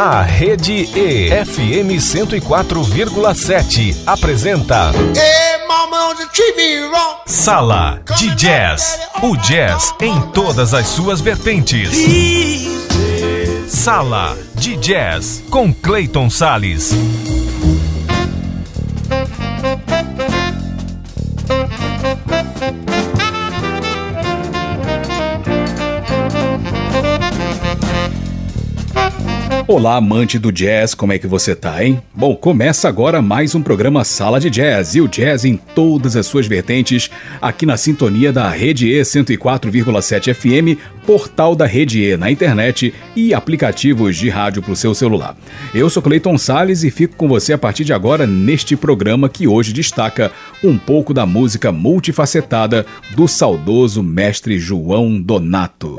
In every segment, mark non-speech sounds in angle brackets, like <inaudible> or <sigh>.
A Rede E FM 104,7 apresenta Sala de Jazz. O jazz em todas as suas vertentes. Sala de Jazz com Clayton Sales. Olá, amante do jazz, como é que você tá, hein? Bom, começa agora mais um programa Sala de Jazz e o jazz em todas as suas vertentes, aqui na sintonia da Rede E 104,7 FM, portal da Rede E na internet e aplicativos de rádio para o seu celular. Eu sou Cleiton Sales e fico com você a partir de agora neste programa que hoje destaca um pouco da música multifacetada do saudoso mestre João Donato.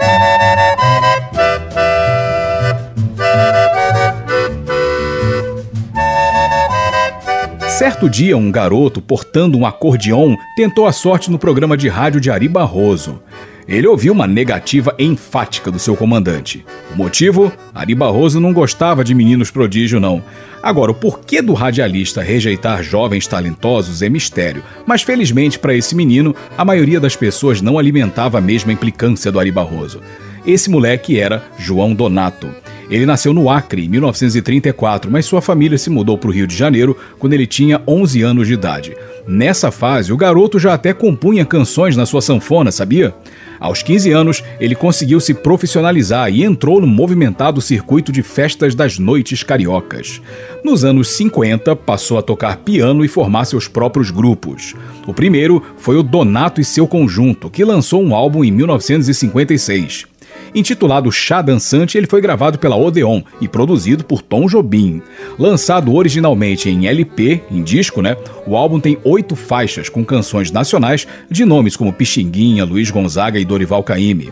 Certo dia, um garoto portando um acordeon tentou a sorte no programa de rádio de Ari Barroso. Ele ouviu uma negativa enfática do seu comandante. O motivo? Ari Barroso não gostava de meninos prodígio, não. Agora, o porquê do radialista rejeitar jovens talentosos é mistério, mas felizmente para esse menino, a maioria das pessoas não alimentava a mesma implicância do Ari Barroso. Esse moleque era João Donato. Ele nasceu no Acre em 1934, mas sua família se mudou para o Rio de Janeiro quando ele tinha 11 anos de idade. Nessa fase, o garoto já até compunha canções na sua sanfona, sabia? Aos 15 anos, ele conseguiu se profissionalizar e entrou no movimentado circuito de festas das noites cariocas. Nos anos 50, passou a tocar piano e formar seus próprios grupos. O primeiro foi o Donato e seu Conjunto, que lançou um álbum em 1956. Intitulado Chá Dançante, ele foi gravado pela Odeon e produzido por Tom Jobim. Lançado originalmente em LP, em disco, né? O álbum tem oito faixas com canções nacionais de nomes como Pixinguinha, Luiz Gonzaga e Dorival Caymmi.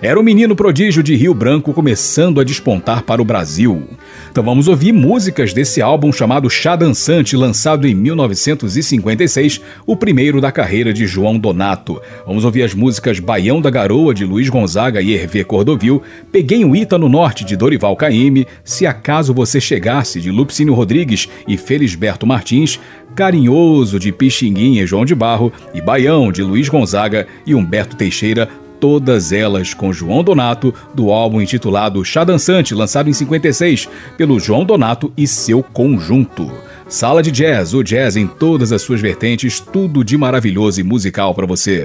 Era o menino prodígio de Rio Branco começando a despontar para o Brasil. Então vamos ouvir músicas desse álbum chamado Chá Dançante, lançado em 1956, o primeiro da carreira de João Donato. Vamos ouvir as músicas Baião da Garoa, de Luiz Gonzaga e Hervé Cordovil, Peguei um Ita no Norte, de Dorival Caymmi, Se Acaso Você Chegasse, de Lupicínio Rodrigues e Felisberto Martins, Carinhoso, de Pixinguinha e João de Barro, e Baião, de Luiz Gonzaga e Humberto Teixeira, todas elas com João Donato, do álbum intitulado Chá Dançante, lançado em 56 pelo João Donato e seu conjunto. Sala de Jazz, o jazz em todas as suas vertentes, tudo de maravilhoso e musical para você.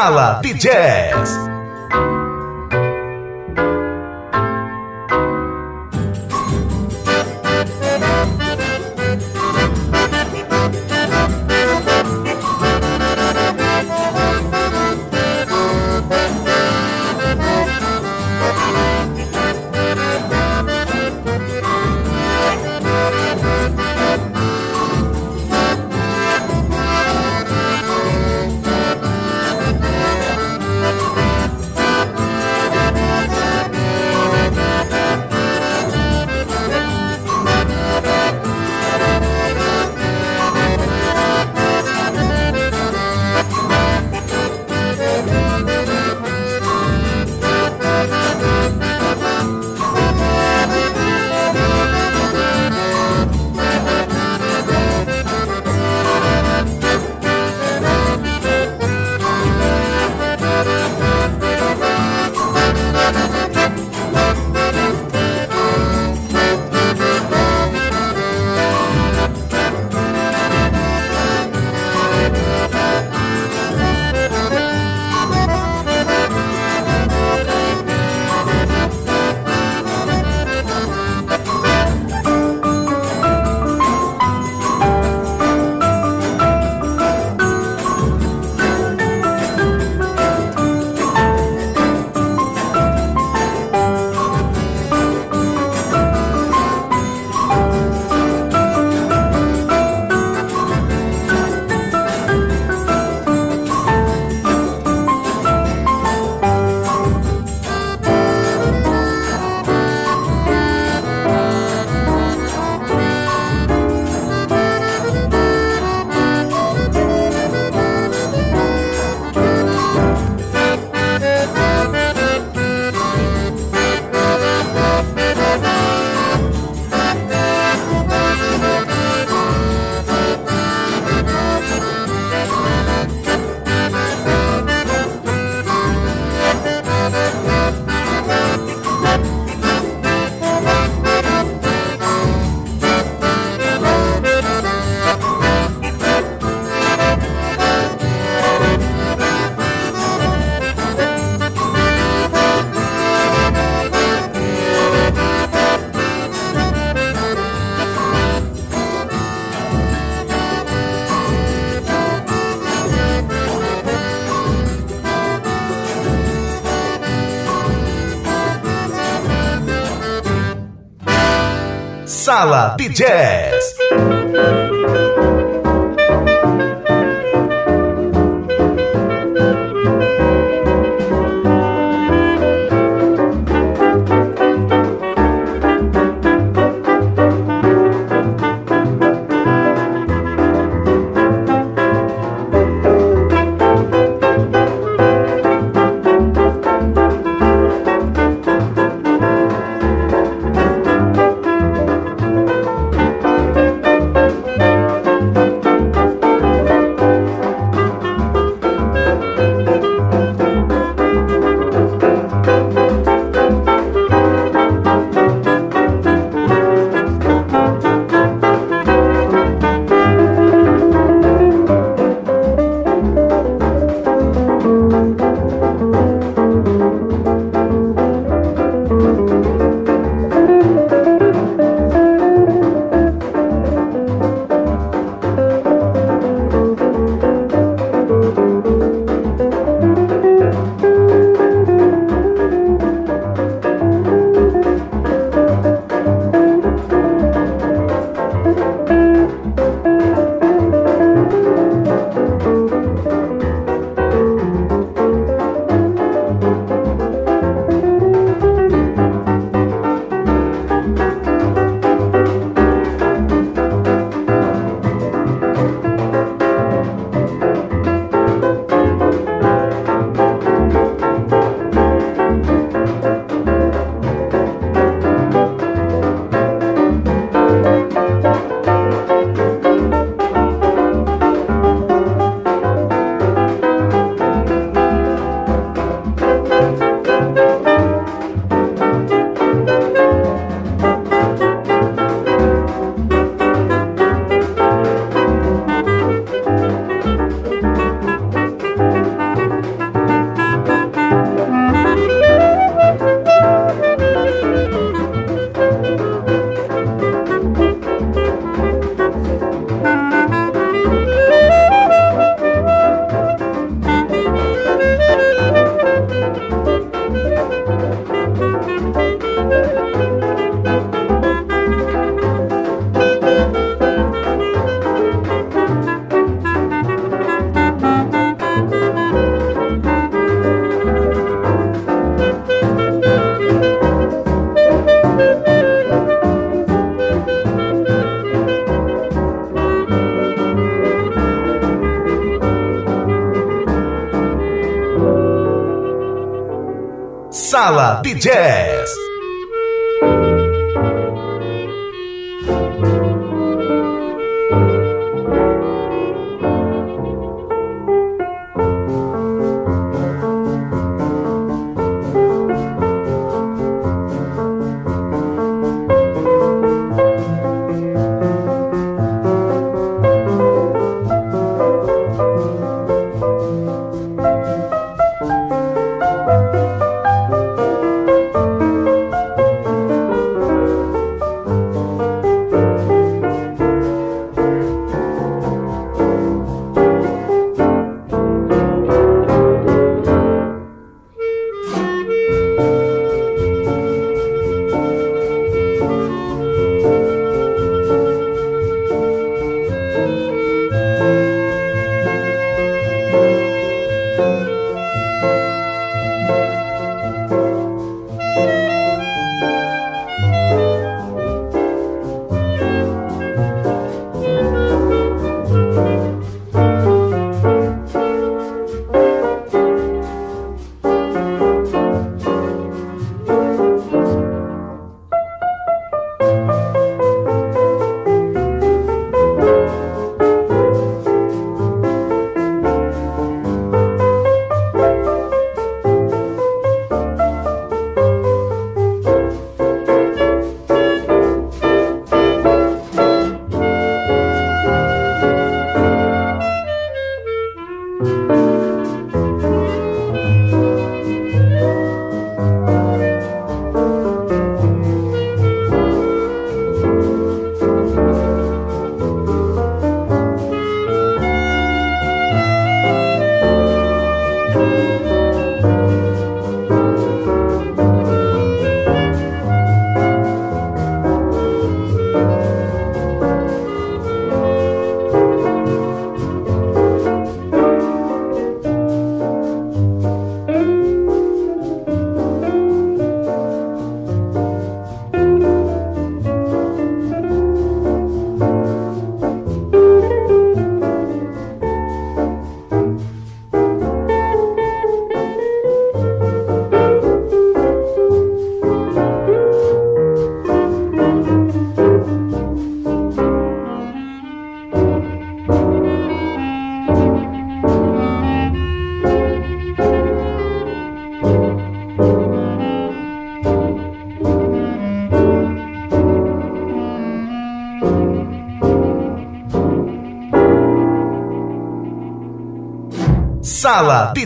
Sala de Jazz. Sala de Jazz.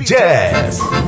Jazz.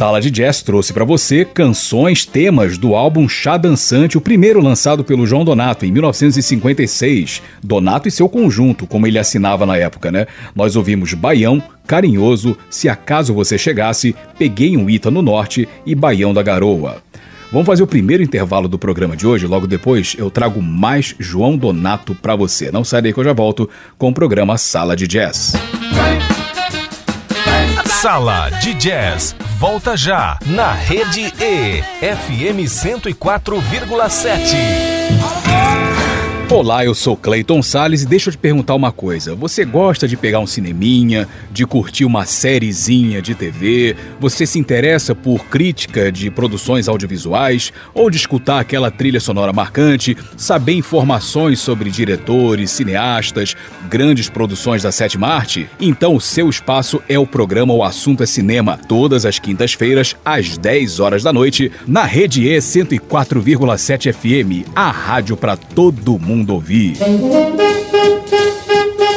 Sala de Jazz trouxe para você canções, temas do álbum Chá Dançante, o primeiro lançado pelo João Donato em 1956. Donato e seu conjunto, como ele assinava na época, né? Nós ouvimos Baião, Carinhoso, Se Acaso Você Chegasse, Peguei um Ita no Norte e Baião da Garoa. Vamos fazer o primeiro intervalo do programa de hoje, logo depois eu trago mais João Donato para você. Não sai daí que eu já volto com o programa Sala de Jazz. Sala de Jazz volta já na Rede E, FM 104,7. Olá, eu sou Clayton Sales e deixa eu te perguntar uma coisa. Você gosta de pegar um cineminha, de curtir uma sériezinha de TV? Você se interessa por crítica de produções audiovisuais ou de escutar aquela trilha sonora marcante, saber informações sobre diretores, cineastas, grandes produções da sétima arte? Então o seu espaço é o programa O Assunto é Cinema, todas as quintas-feiras às 10 horas da noite, na Rede E 104,7 FM, a rádio para todo mundo mundo ouvir.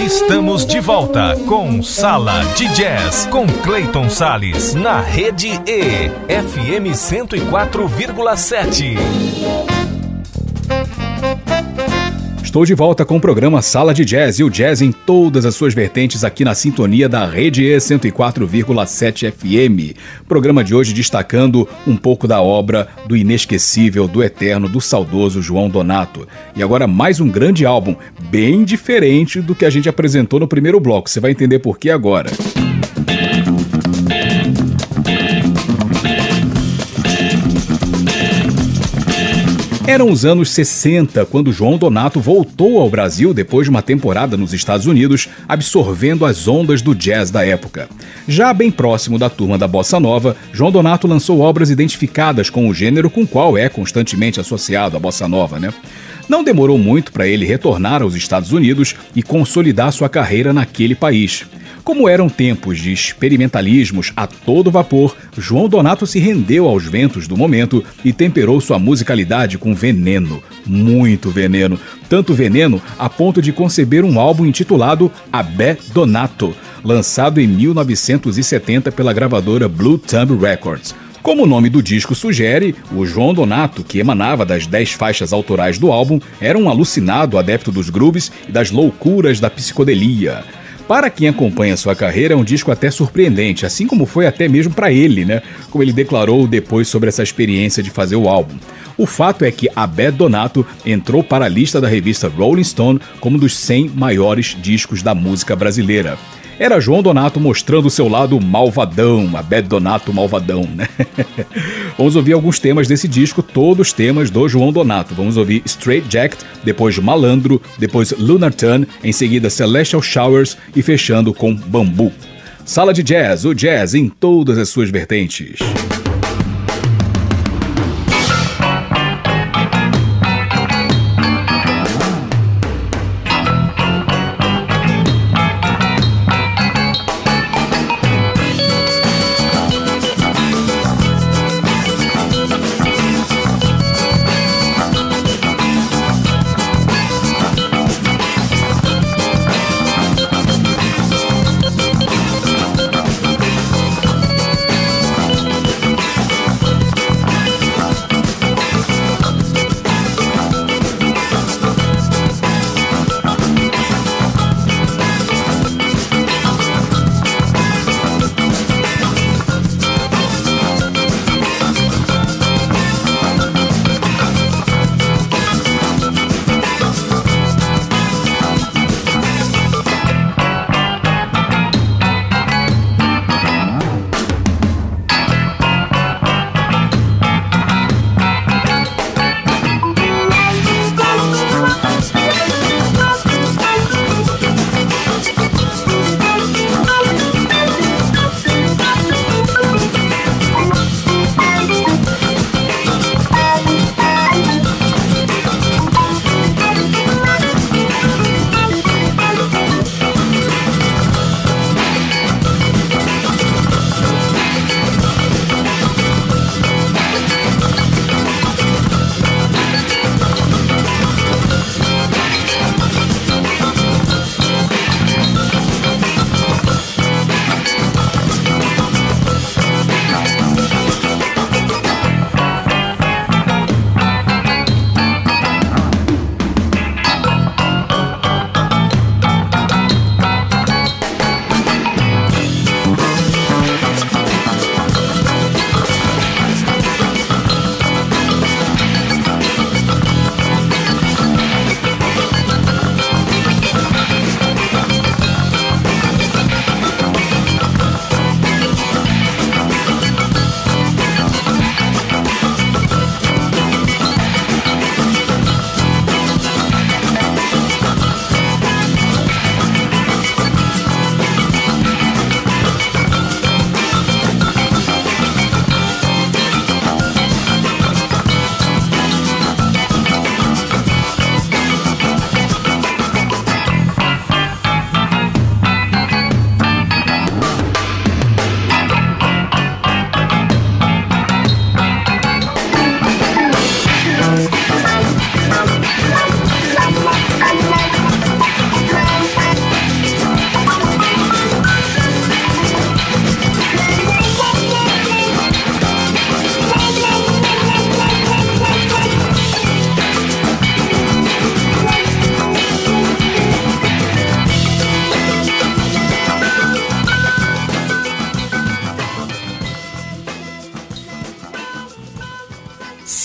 Estamos de volta com Sala de Jazz com Clayton Sales na Rede E, FM 104,7. Estou de volta com o programa Sala de Jazz e o jazz em todas as suas vertentes aqui na sintonia da Rede E 104,7 FM. Programa de hoje destacando um pouco da obra do inesquecível, do eterno, do saudoso João Donato. E agora mais um grande álbum, bem diferente do que a gente apresentou no primeiro bloco. Você vai entender por que agora. Eram os anos 60 quando João Donato voltou ao Brasil depois de uma temporada nos Estados Unidos, absorvendo as ondas do jazz da época. Já bem próximo da turma da bossa nova, João Donato lançou obras identificadas com o gênero com qual é constantemente associado a bossa nova, né? Não demorou muito para ele retornar aos Estados Unidos e consolidar sua carreira naquele país. Como eram tempos de experimentalismos a todo vapor, João Donato se rendeu aos ventos do momento e temperou sua musicalidade com veneno, muito veneno, tanto veneno a ponto de conceber um álbum intitulado Abé Donato, lançado em 1970 pela gravadora Blue Thumb Records. Como o nome do disco sugere, o João Donato, que emanava das dez faixas autorais do álbum, era um alucinado adepto dos grooves e das loucuras da psicodelia. Para quem acompanha sua carreira, é um disco até surpreendente, assim como foi até mesmo para ele, né? Como ele declarou depois sobre essa experiência de fazer o álbum. O fato é que Abed Donato entrou para a lista da revista Rolling Stone como um dos 100 maiores discos da música brasileira era João Donato mostrando o seu lado malvadão, a Bad Donato malvadão, né? <laughs> Vamos ouvir alguns temas desse disco, todos temas do João Donato. Vamos ouvir Straight Jacket, depois Malandro, depois Lunar Turn, em seguida Celestial Showers e fechando com Bambu. Sala de Jazz, o jazz em todas as suas vertentes.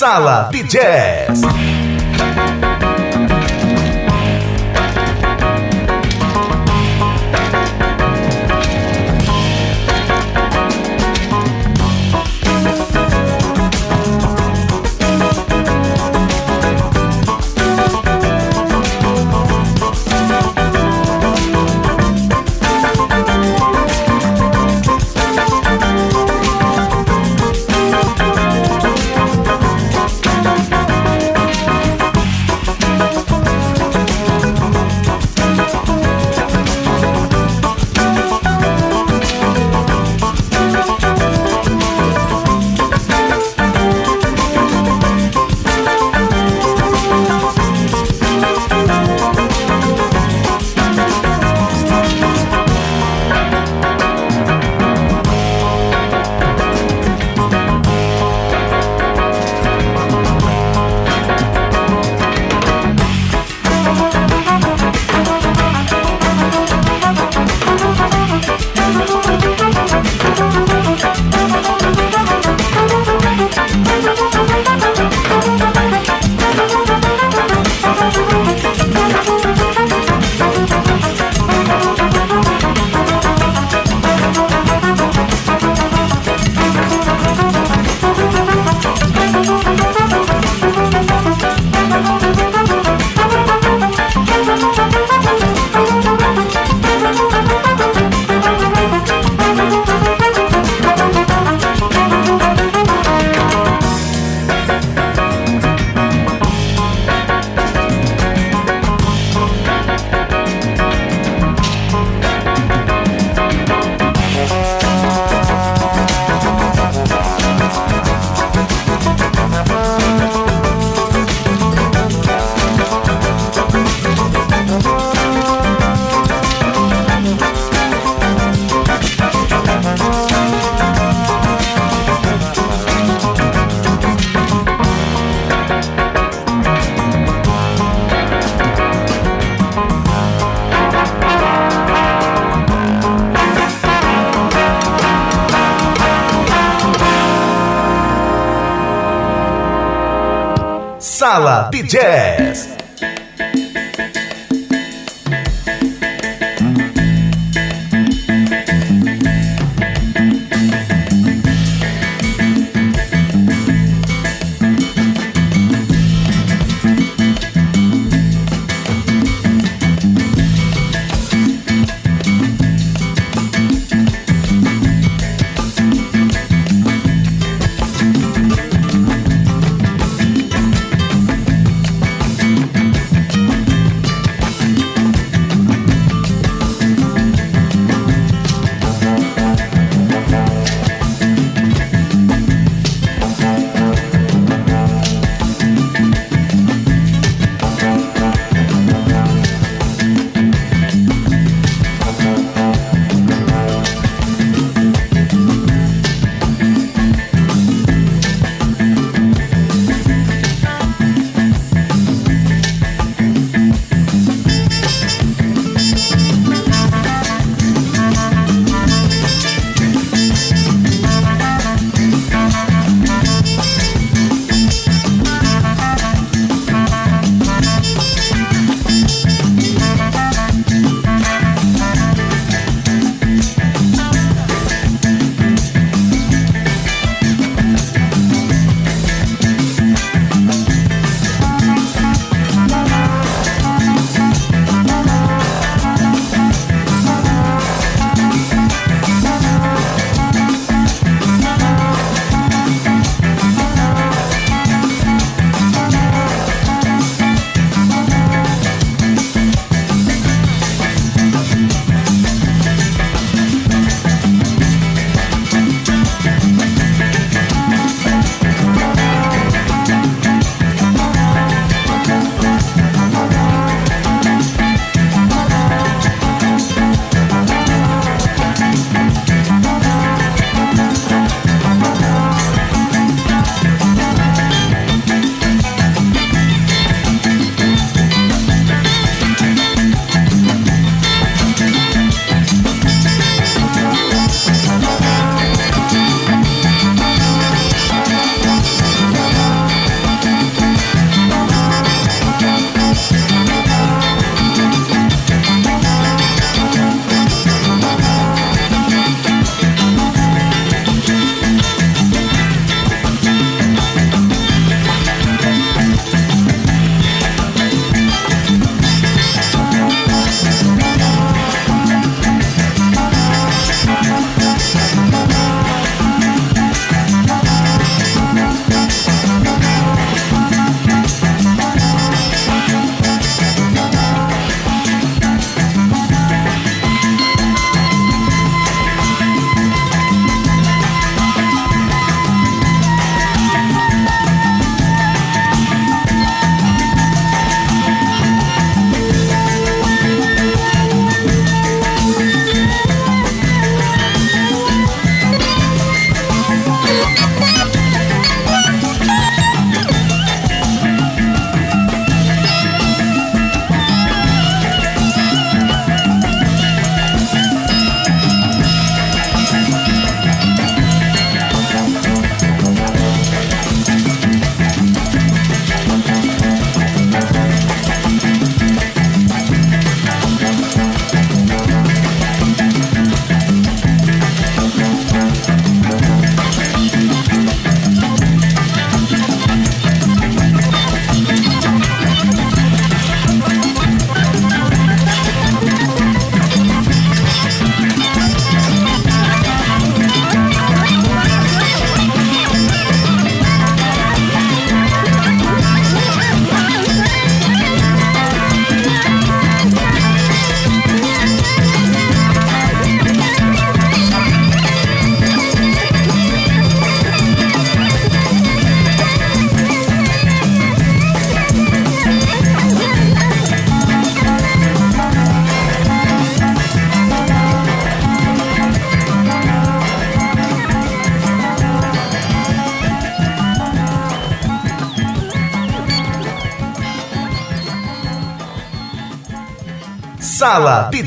Sala de Jazz.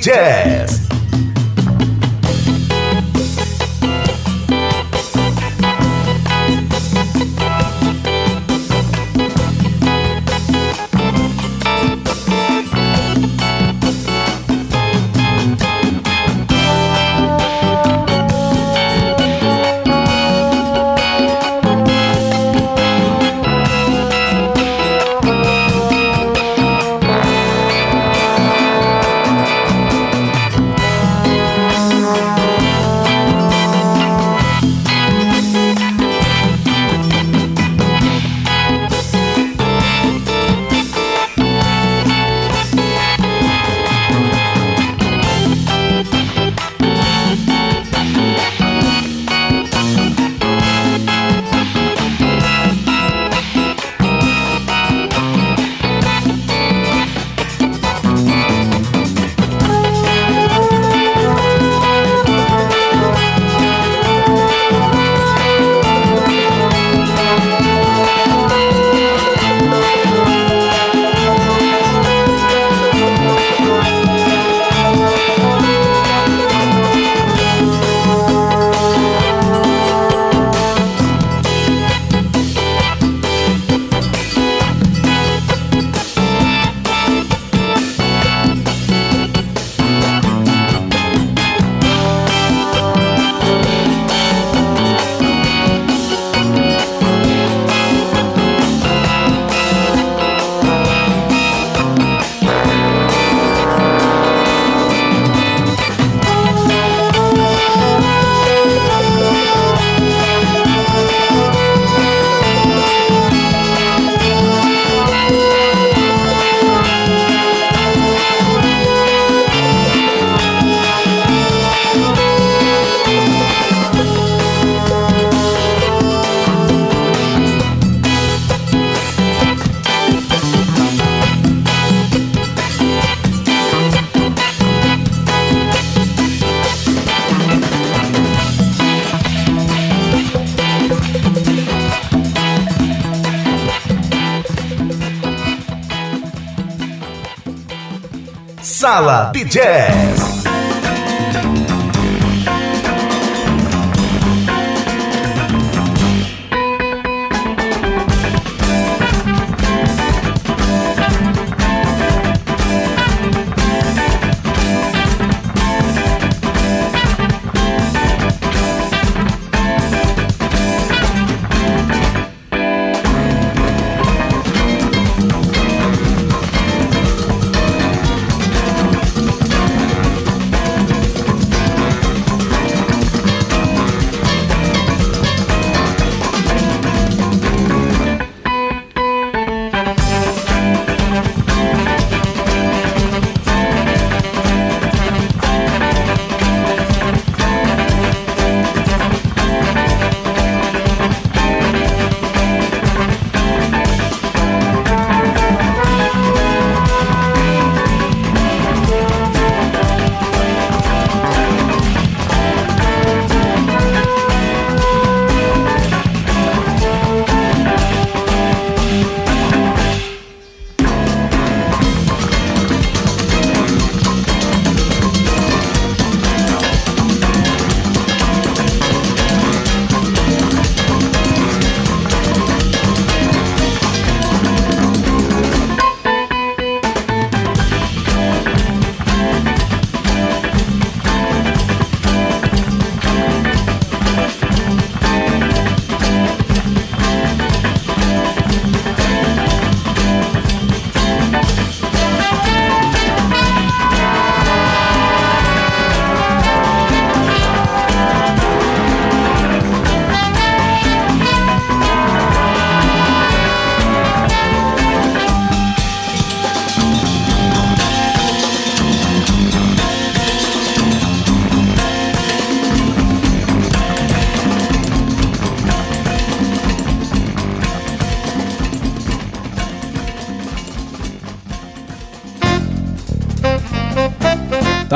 Sala Sala de Jazz.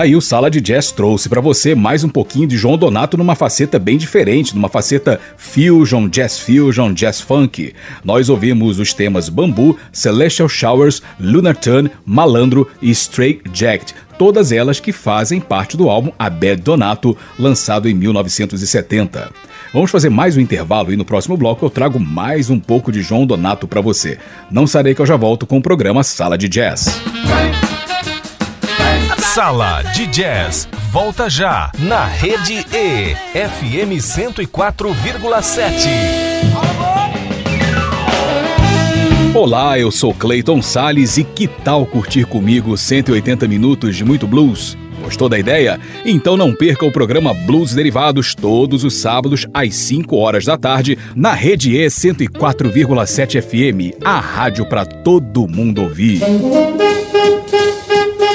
Aí o Sala de Jazz trouxe para você mais um pouquinho de João Donato numa faceta bem diferente, numa faceta fusion, jazz fusion, jazz funk. Nós ouvimos os temas Bambu, Celestial Showers, Lunar Turn, Malandro e Straight Jacked, todas elas que fazem parte do álbum Abed Donato, lançado em 1970. Vamos fazer mais um intervalo e no próximo bloco eu trago mais um pouco de João Donato para você. Não sarei que eu já volto com o programa Sala de Jazz. Sala de Jazz volta já na Rede E FM 104,7. Olá, eu sou Clayton Sales e que tal curtir comigo 180 minutos de muito blues? Gostou da ideia? Então não perca o programa Blues Derivados todos os sábados às 5 horas da tarde na Rede E 104,7 FM, a rádio para todo mundo ouvir.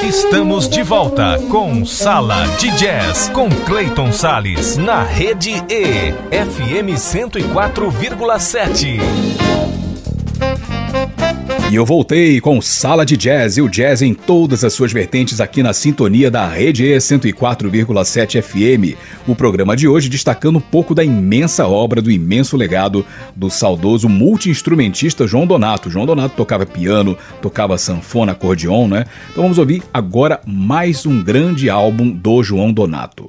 Estamos de volta com Sala de Jazz com Clayton Sales na Rede E FM 104,7. E eu voltei com Sala de Jazz e o jazz em todas as suas vertentes aqui na sintonia da Rede E 104,7 FM. O programa de hoje destacando um pouco da imensa obra, do imenso legado do saudoso multi-instrumentista João Donato. João Donato tocava piano, tocava sanfona, acordeon, né? Então vamos ouvir agora mais um grande álbum do João Donato.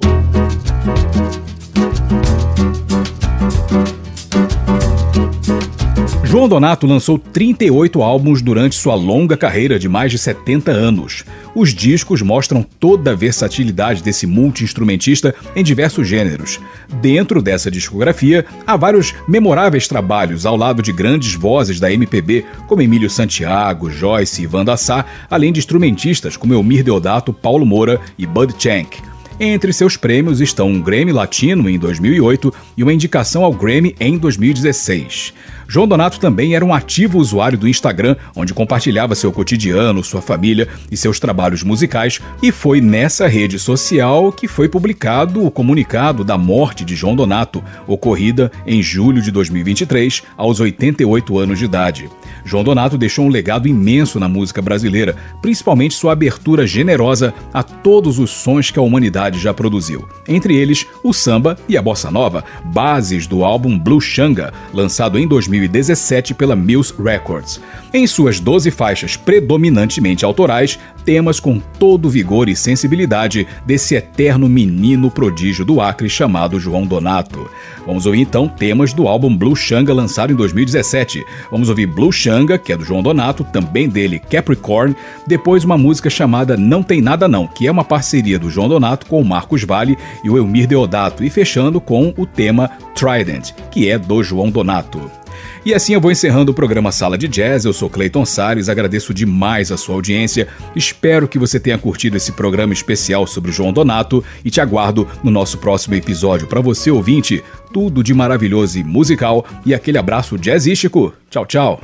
João Donato lançou 38 álbuns durante sua longa carreira de mais de 70 anos. Os discos mostram toda a versatilidade desse multi-instrumentista em diversos gêneros. Dentro dessa discografia, há vários memoráveis trabalhos ao lado de grandes vozes da MPB, como Emílio Santiago, Joyce e Wanda Sá, além de instrumentistas como Elmir Deodato, Paulo Moura e Bud Chank. Entre seus prêmios estão um Grammy Latino em 2008 e uma indicação ao Grammy em 2016. João Donato também era um ativo usuário do Instagram, onde compartilhava seu cotidiano, sua família e seus trabalhos musicais, e foi nessa rede social que foi publicado o comunicado da morte de João Donato, ocorrida em julho de 2023, aos 88 anos de idade. João Donato deixou um legado imenso na música brasileira, principalmente sua abertura generosa a todos os sons que a humanidade já produziu. Entre eles, o samba e a bossa nova, bases do álbum Blue Xanga, lançado em 2017 pela Mills Records. Em suas 12 faixas predominantemente autorais, temas com todo o vigor e sensibilidade desse eterno menino prodígio do Acre chamado João Donato. Vamos ouvir então temas do álbum Blue Xanga lançado em 2017. Vamos ouvir Blue Xanga, que é do João Donato, também dele Capricorn, depois uma música chamada Não Tem Nada Não, que é uma parceria do João Donato com o Marcos Vale e o Elmir Deodato, e fechando com o tema Trident, que é do João Donato. E assim eu vou encerrando o programa Sala de Jazz. Eu sou Clayton Salles, agradeço demais a sua audiência. Espero que você tenha curtido esse programa especial sobre João Donato e te aguardo no nosso próximo episódio. Para você ouvinte, tudo de maravilhoso e musical e aquele abraço jazzístico. Tchau, tchau.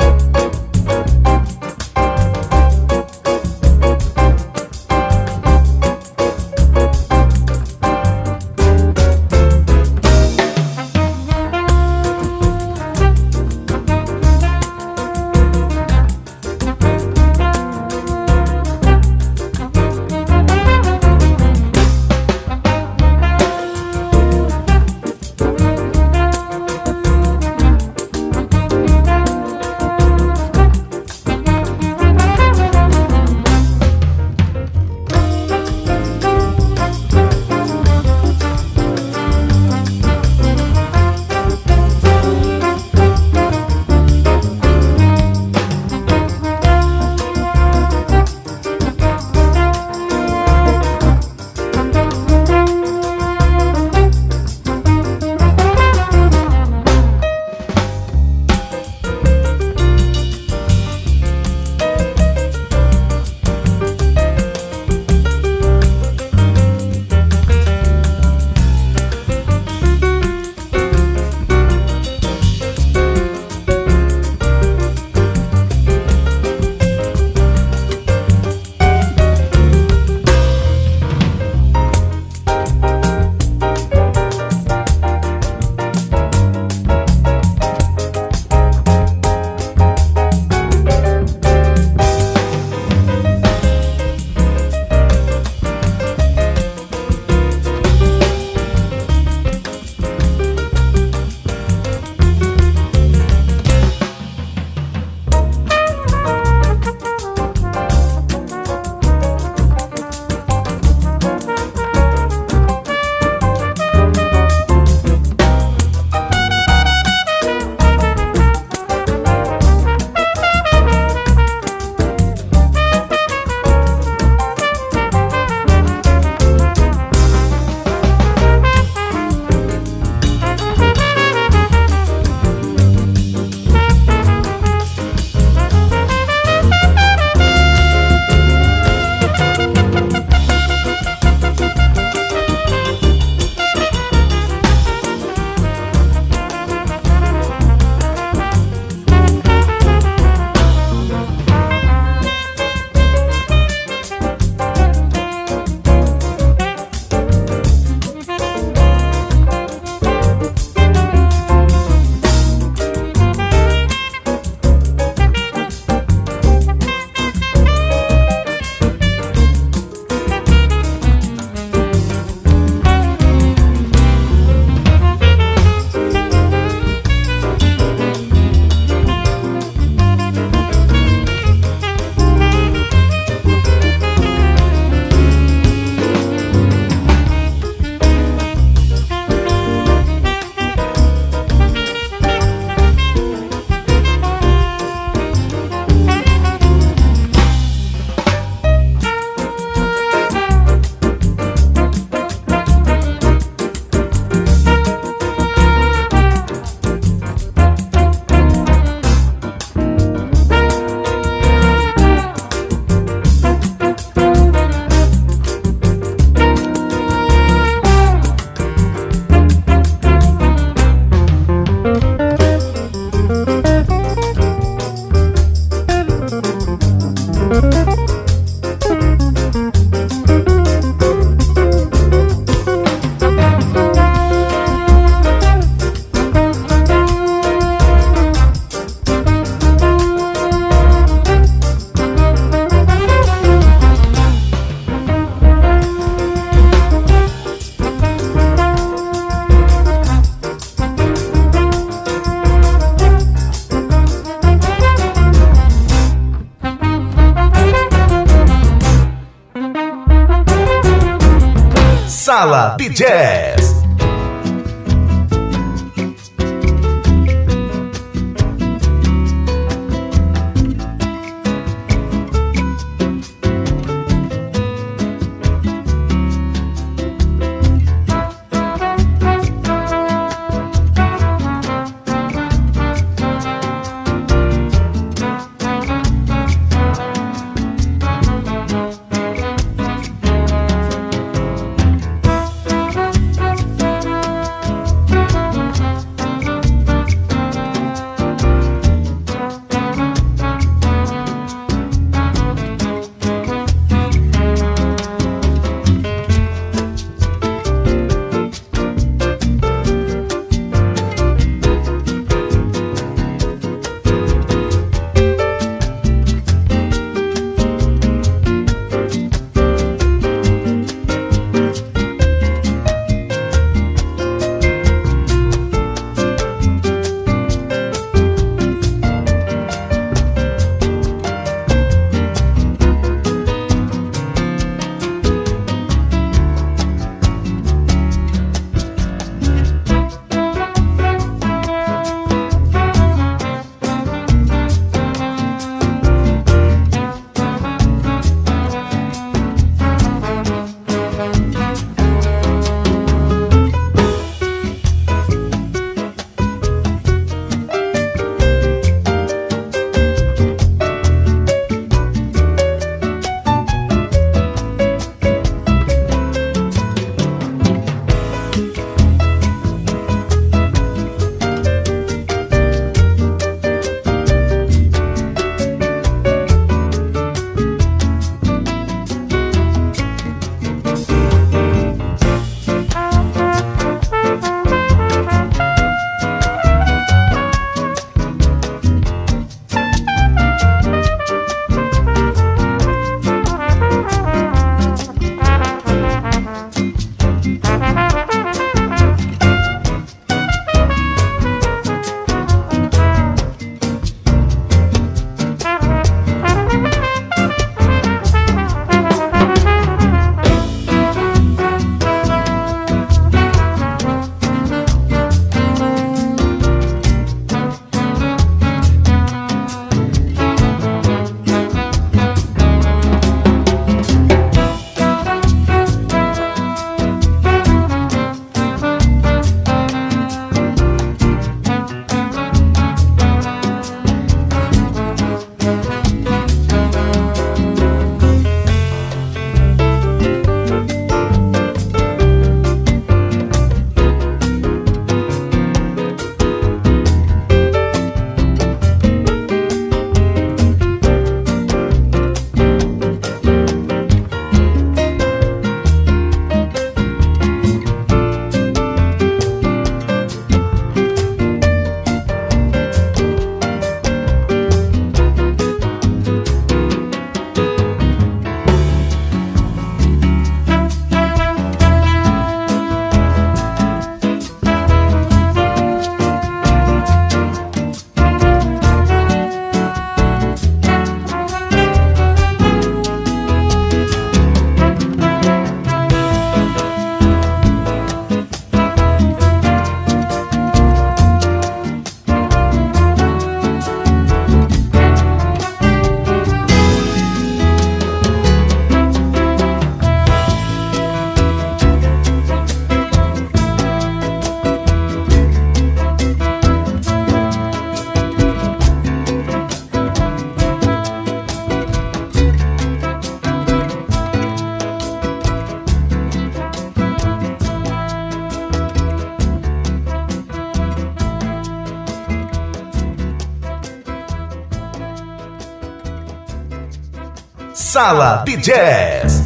Sala de Jazz.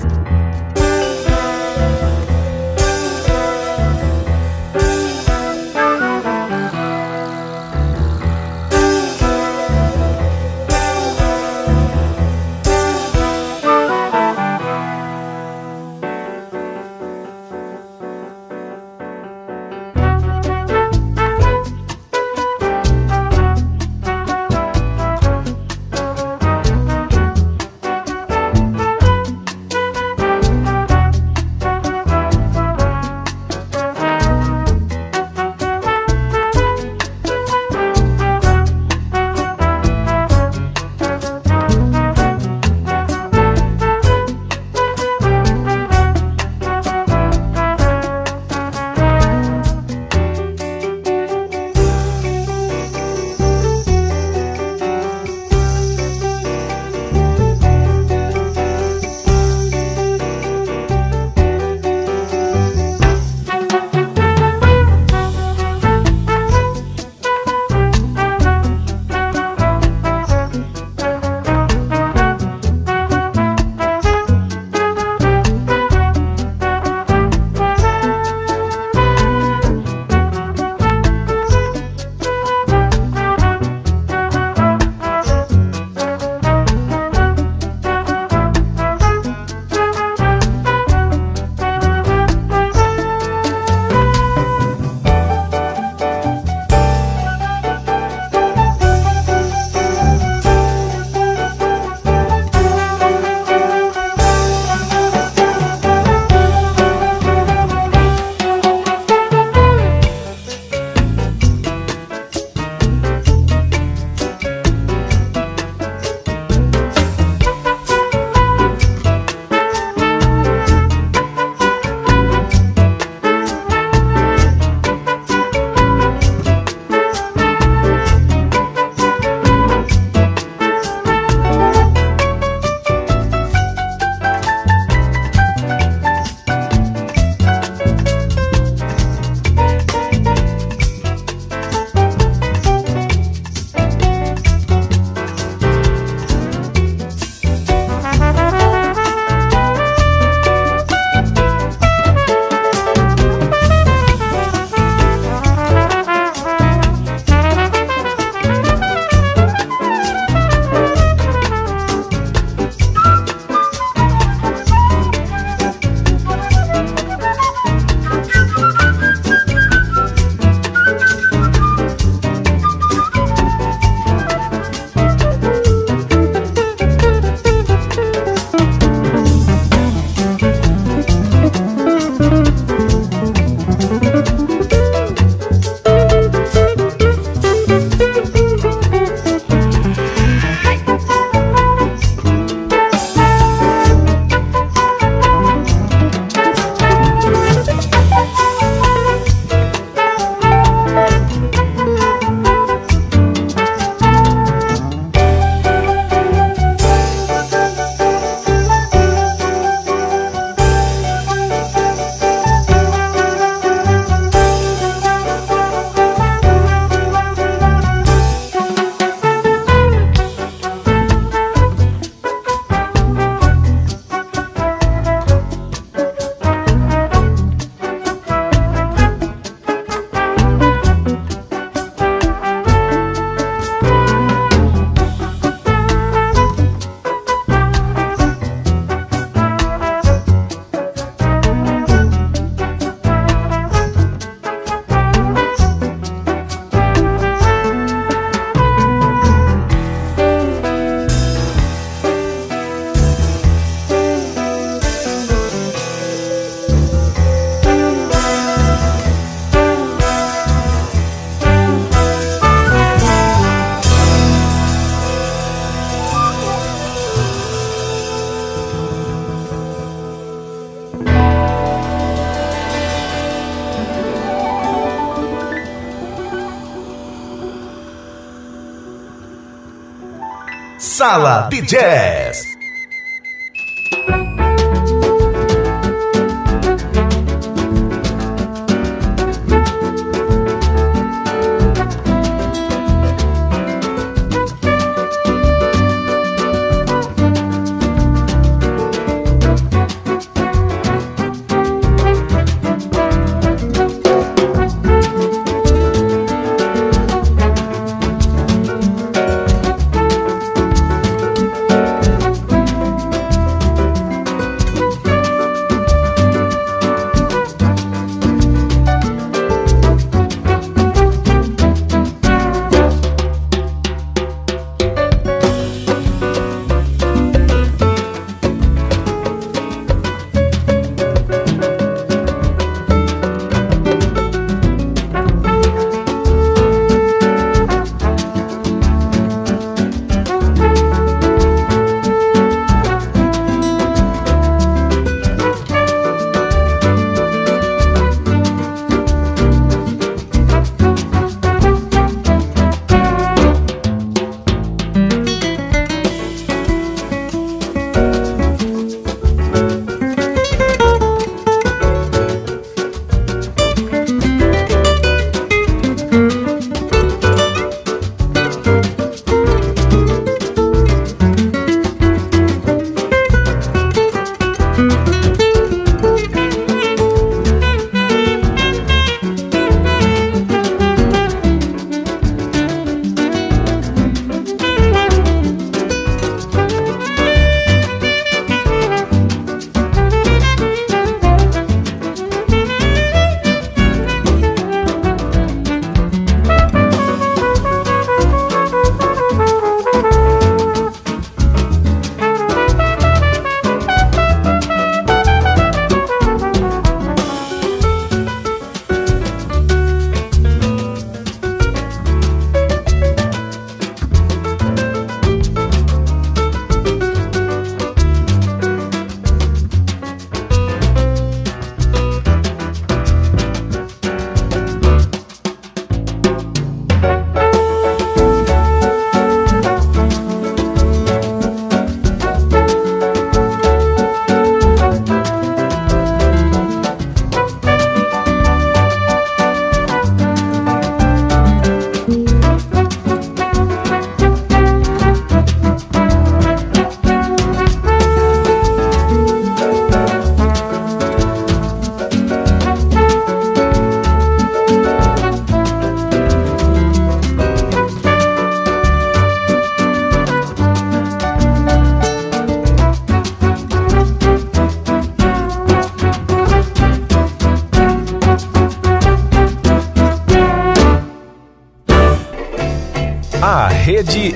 Sala de Jazz.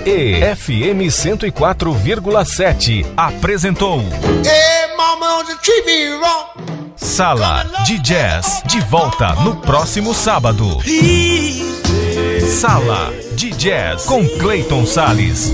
E FM 104,7 apresentou Sala de Jazz de volta no próximo sábado. Sala de Jazz com Clayton Sales.